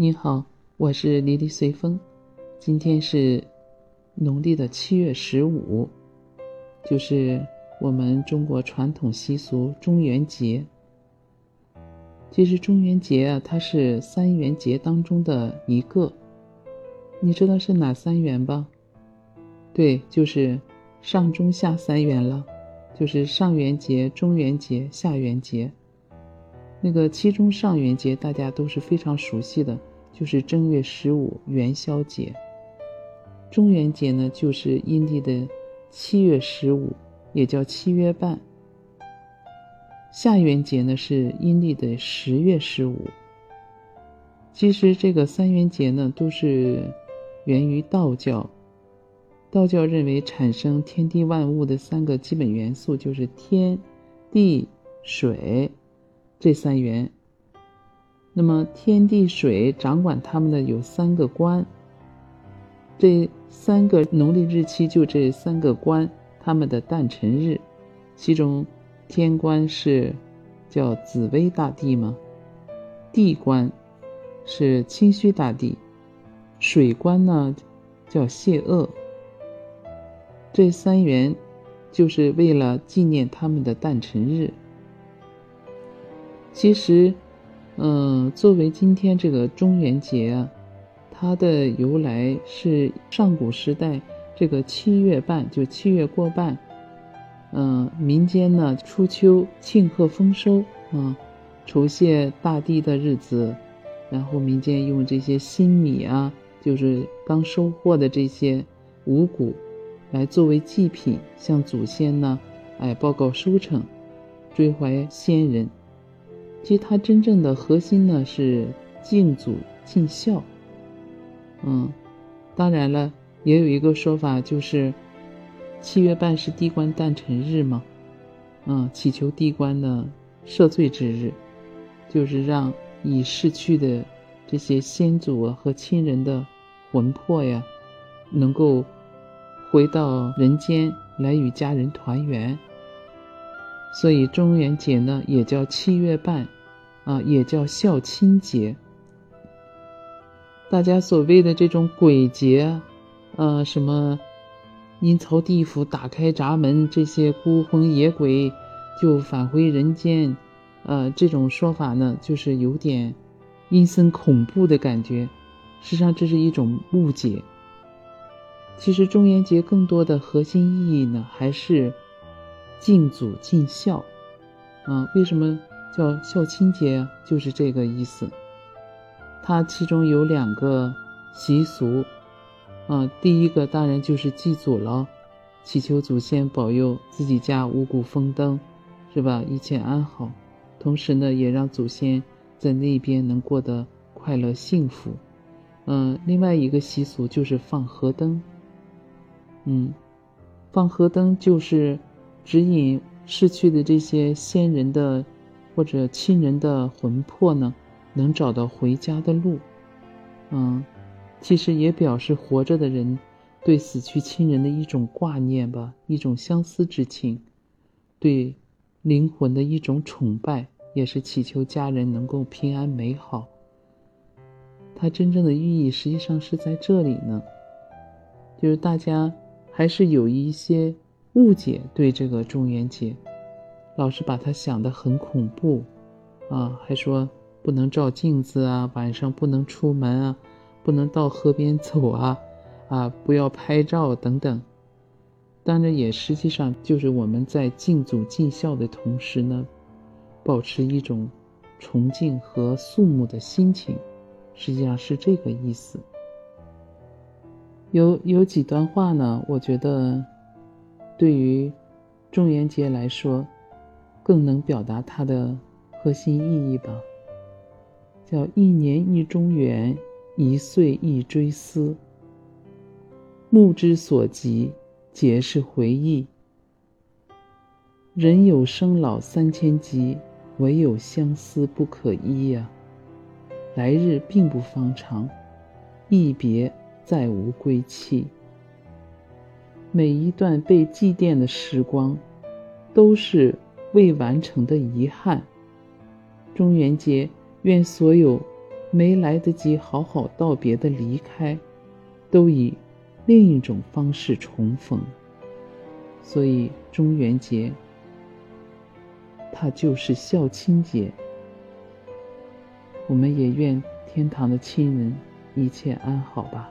你好，我是离离随风。今天是农历的七月十五，就是我们中国传统习俗中元节。其实中元节啊，它是三元节当中的一个。你知道是哪三元吧？对，就是上中下三元了，就是上元节、中元节、下元节。那个其中上元节大家都是非常熟悉的，就是正月十五元宵节。中元节呢，就是阴历的七月十五，也叫七月半。下元节呢是阴历的十月十五。其实这个三元节呢，都是源于道教。道教认为产生天地万物的三个基本元素就是天、地、水。这三元，那么天地水掌管他们的有三个官。这三个农历日期就这三个官他们的诞辰日，其中天官是叫紫薇大帝吗？地官是清虚大帝，水官呢叫谢厄。这三元就是为了纪念他们的诞辰日。其实，嗯，作为今天这个中元节啊，它的由来是上古时代这个七月半，就七月过半，嗯，民间呢初秋庆贺丰收啊，酬谢大地的日子，然后民间用这些新米啊，就是刚收获的这些五谷，来作为祭品，向祖先呢，哎报告收成，追怀先人。其实它真正的核心呢是敬祖尽孝，嗯，当然了，也有一个说法就是七月半是地官诞辰日嘛，嗯，祈求地官的赦罪之日，就是让已逝去的这些先祖啊和亲人的魂魄呀，能够回到人间来与家人团圆。所以中元节呢，也叫七月半，啊，也叫孝亲节。大家所谓的这种鬼节，呃，什么阴曹地府打开闸门，这些孤魂野鬼就返回人间，呃，这种说法呢，就是有点阴森恐怖的感觉。实际上，这是一种误解。其实，中元节更多的核心意义呢，还是。敬祖尽孝，啊，为什么叫孝亲节？就是这个意思。它其中有两个习俗，啊，第一个当然就是祭祖了，祈求祖先保佑自己家五谷丰登，是吧？一切安好。同时呢，也让祖先在那边能过得快乐幸福。嗯，另外一个习俗就是放河灯。嗯，放河灯就是。指引逝去的这些先人的或者亲人的魂魄呢，能找到回家的路。嗯，其实也表示活着的人对死去亲人的一种挂念吧，一种相思之情，对灵魂的一种崇拜，也是祈求家人能够平安美好。它真正的寓意实际上是在这里呢，就是大家还是有一些。误解对这个中元节，老是把它想得很恐怖，啊，还说不能照镜子啊，晚上不能出门啊，不能到河边走啊，啊，不要拍照等等。当然，也实际上就是我们在敬祖尽孝的同时呢，保持一种崇敬和肃穆的心情，实际上是这个意思。有有几段话呢，我觉得。对于中元节来说，更能表达它的核心意义吧。叫一年一中元，一岁一追思。目之所及，皆是回忆。人有生老三千疾，唯有相思不可医呀。来日并不方长，一别再无归期。每一段被祭奠的时光，都是未完成的遗憾。中元节，愿所有没来得及好好道别的离开，都以另一种方式重逢。所以中元节，它就是孝亲节。我们也愿天堂的亲人一切安好吧。